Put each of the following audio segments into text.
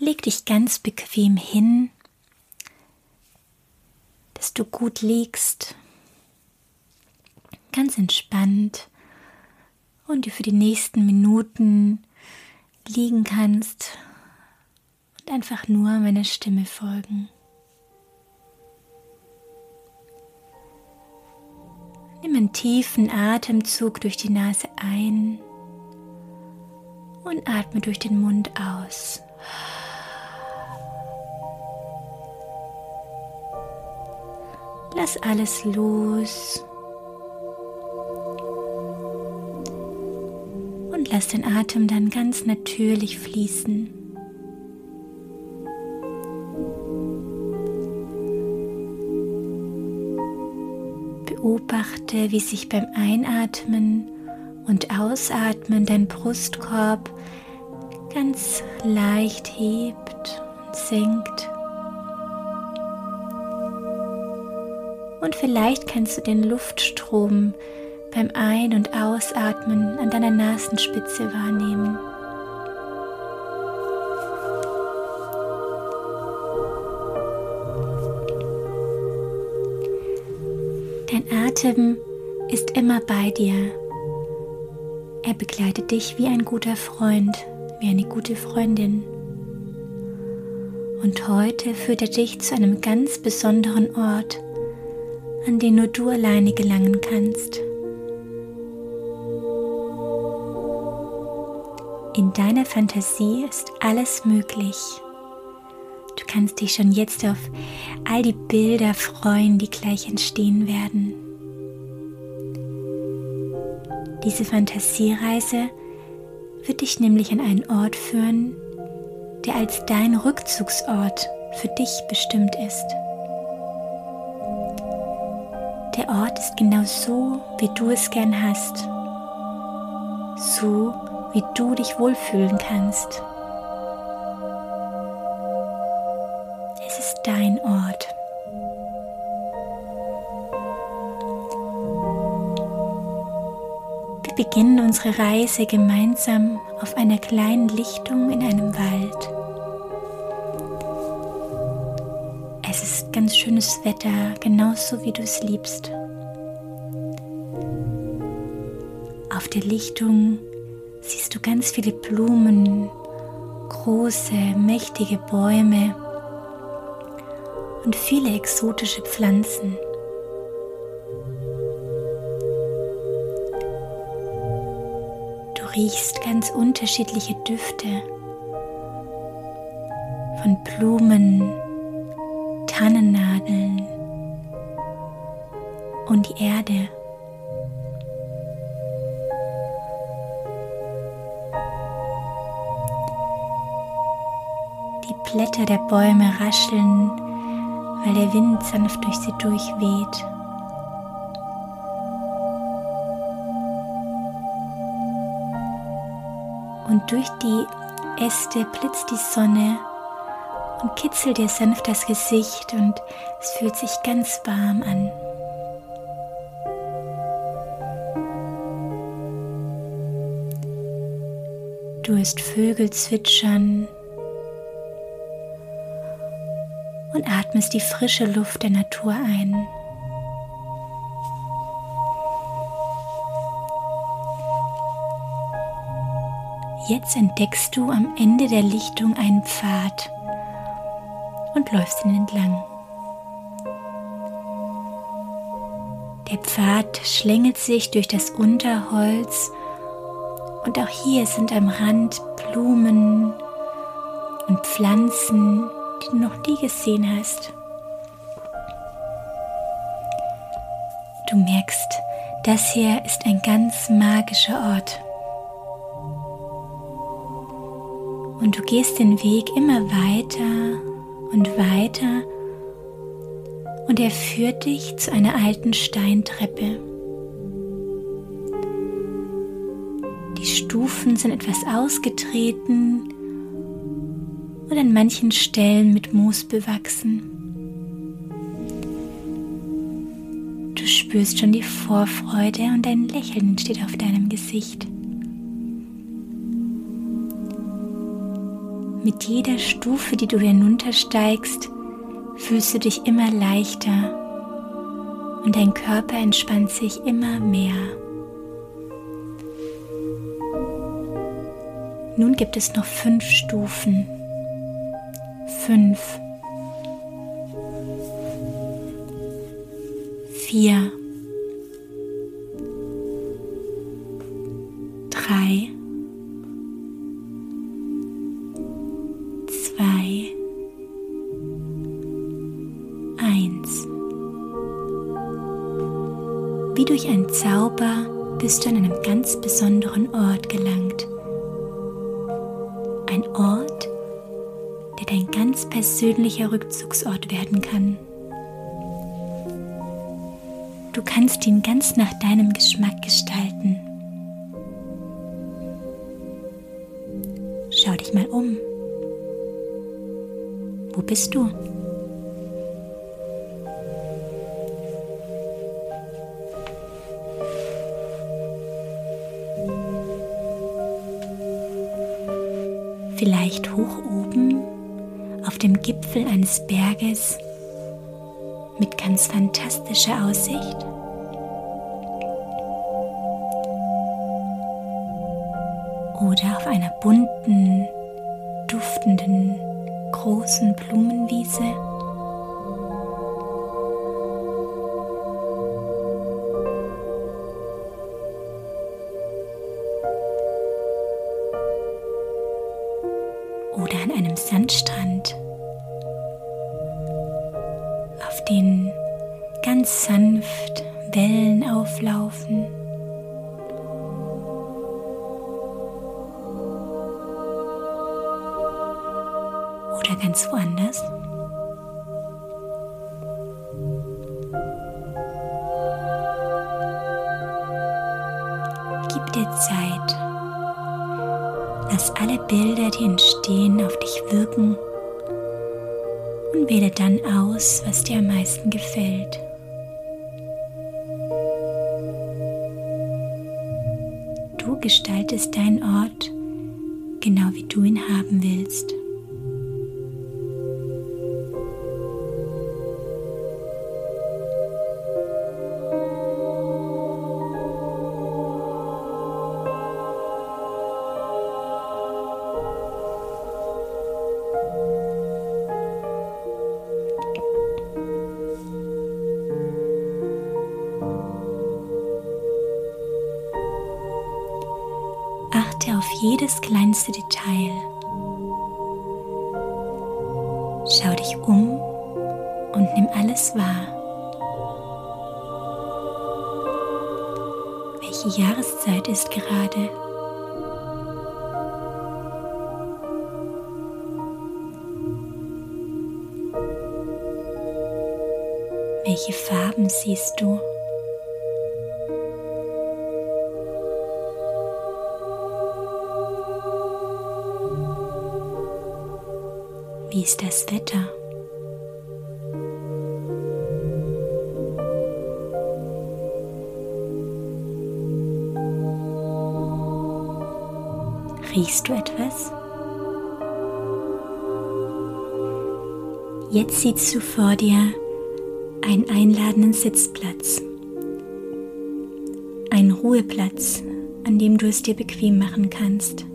leg dich ganz bequem hin, dass du gut liegst, ganz entspannt und du für die nächsten Minuten liegen kannst und einfach nur meiner Stimme folgen. Nimm einen tiefen Atemzug durch die Nase ein und atme durch den Mund aus. Lass alles los. Und lass den Atem dann ganz natürlich fließen. Beobachte, wie sich beim Einatmen und Ausatmen dein Brustkorb ganz leicht hebt und senkt. Und vielleicht kannst du den Luftstrom beim Ein- und Ausatmen an deiner Nasenspitze wahrnehmen. Dein Atem ist immer bei dir. Er begleitet dich wie ein guter Freund, wie eine gute Freundin. Und heute führt er dich zu einem ganz besonderen Ort, an den nur du alleine gelangen kannst. In deiner Fantasie ist alles möglich. Du kannst dich schon jetzt auf all die Bilder freuen, die gleich entstehen werden. Diese Fantasiereise wird dich nämlich an einen Ort führen, der als dein Rückzugsort für dich bestimmt ist. Der Ort ist genau so, wie du es gern hast. So, wie du dich wohlfühlen kannst. Es ist dein Ort. Wir beginnen unsere Reise gemeinsam auf einer kleinen Lichtung in einem Wald. Ganz schönes Wetter, genauso wie du es liebst. Auf der Lichtung siehst du ganz viele Blumen, große, mächtige Bäume und viele exotische Pflanzen. Du riechst ganz unterschiedliche Düfte von Blumen, Tannennadeln und die Erde. Die Blätter der Bäume rascheln, weil der Wind sanft durch sie durchweht. Und durch die Äste blitzt die Sonne und kitzelt dir sanft das Gesicht und es fühlt sich ganz warm an. Du hörst Vögel zwitschern und atmest die frische Luft der Natur ein. Jetzt entdeckst du am Ende der Lichtung einen Pfad und läufst ihn entlang. Der Pfad schlängelt sich durch das Unterholz und auch hier sind am Rand Blumen und Pflanzen, die du noch nie gesehen hast. Du merkst, das hier ist ein ganz magischer Ort. Und du gehst den Weg immer weiter und weiter und er führt dich zu einer alten Steintreppe. Die Stufen sind etwas ausgetreten und an manchen Stellen mit Moos bewachsen. Du spürst schon die Vorfreude und ein Lächeln steht auf deinem Gesicht. Mit jeder Stufe, die du hinuntersteigst, fühlst du dich immer leichter und dein Körper entspannt sich immer mehr. Nun gibt es noch fünf Stufen. Fünf. Vier. Bist du an einem ganz besonderen Ort gelangt. Ein Ort, der dein ganz persönlicher Rückzugsort werden kann. Du kannst ihn ganz nach deinem Geschmack gestalten. Schau dich mal um. Wo bist du? Vielleicht hoch oben auf dem Gipfel eines Berges mit ganz fantastischer Aussicht? Oder auf einer bunten, duftenden, großen Blumenwiese? Ganz woanders. Gib dir Zeit Lass alle Bilder, die entstehen, auf dich wirken und wähle dann aus, was dir am meisten gefällt. Du gestaltest deinen Ort genau wie du ihn haben willst. Jedes kleinste Detail. Schau dich um und nimm alles wahr. Welche Jahreszeit ist gerade? Welche Farben siehst du? Wie ist das Wetter? Riechst du etwas? Jetzt siehst du vor dir einen einladenden Sitzplatz, einen Ruheplatz, an dem du es dir bequem machen kannst.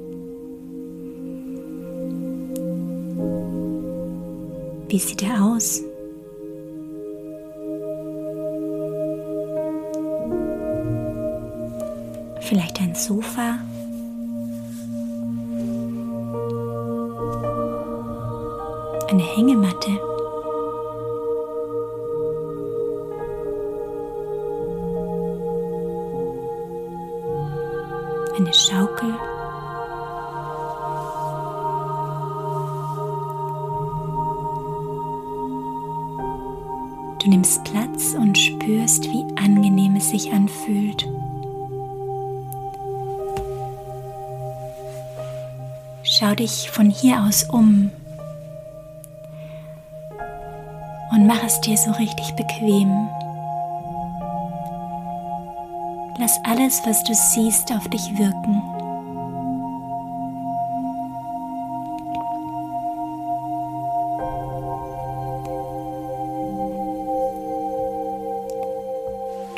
Wie sieht er aus? Vielleicht ein Sofa? Eine Hängematte? Eine Schaukel? Du nimmst Platz und spürst, wie angenehm es sich anfühlt. Schau dich von hier aus um und mach es dir so richtig bequem. Lass alles, was du siehst, auf dich wirken.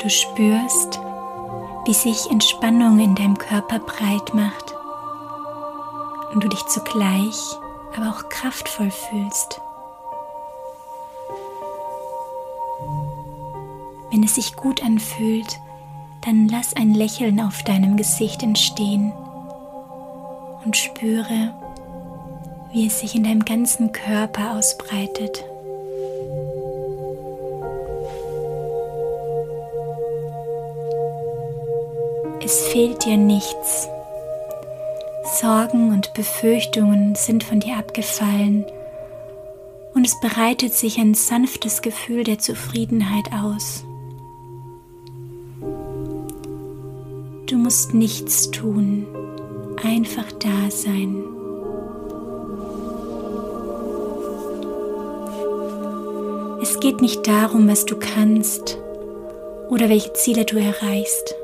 Du spürst, wie sich Entspannung in deinem Körper breit macht und du dich zugleich aber auch kraftvoll fühlst. Wenn es sich gut anfühlt, dann lass ein Lächeln auf deinem Gesicht entstehen und spüre, wie es sich in deinem ganzen Körper ausbreitet. Es fehlt dir nichts. Sorgen und Befürchtungen sind von dir abgefallen und es bereitet sich ein sanftes Gefühl der Zufriedenheit aus. Du musst nichts tun, einfach da sein. Es geht nicht darum, was du kannst oder welche Ziele du erreichst.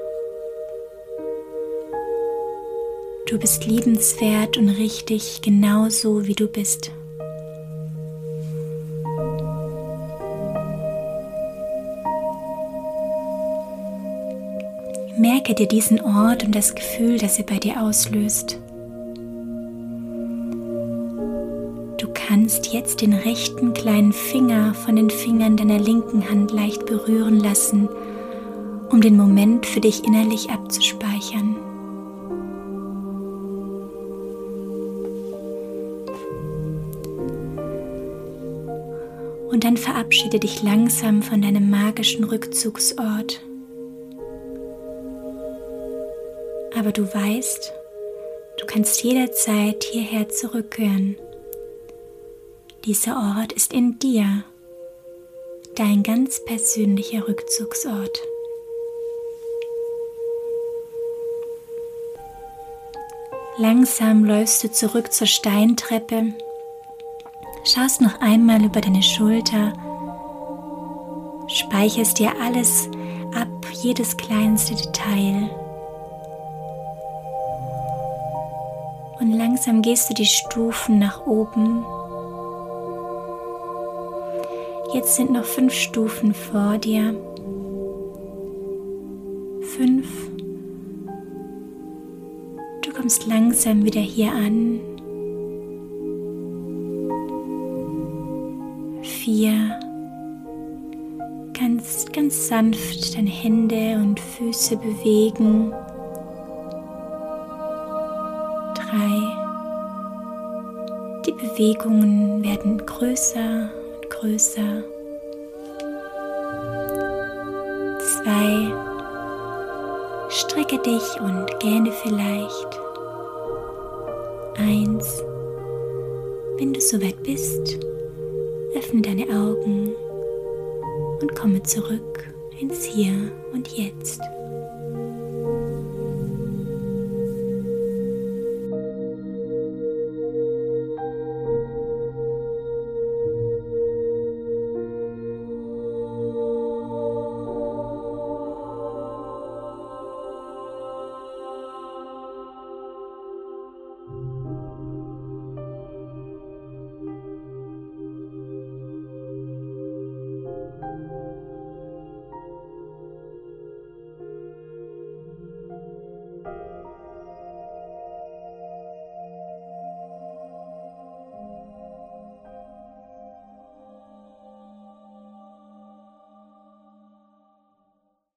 Du bist liebenswert und richtig genauso, wie du bist. Merke dir diesen Ort und das Gefühl, das er bei dir auslöst. Du kannst jetzt den rechten kleinen Finger von den Fingern deiner linken Hand leicht berühren lassen, um den Moment für dich innerlich abzuspeichern. Und dann verabschiede dich langsam von deinem magischen Rückzugsort. aber du weißt, du kannst jederzeit hierher zurückkehren. Dieser Ort ist in dir, dein ganz persönlicher Rückzugsort. Langsam läufst du zurück zur Steintreppe, schaust noch einmal über deine Schulter, speicherst dir alles ab, jedes kleinste Detail. Und langsam gehst du die Stufen nach oben. Jetzt sind noch fünf Stufen vor dir. Fünf. Du kommst langsam wieder hier an. Vier. Ganz, ganz sanft deine Hände und Füße bewegen. Bewegungen werden größer und größer. Zwei. Strecke dich und gähne vielleicht. Eins. Wenn du soweit bist, öffne deine Augen und komme zurück ins Hier und Jetzt.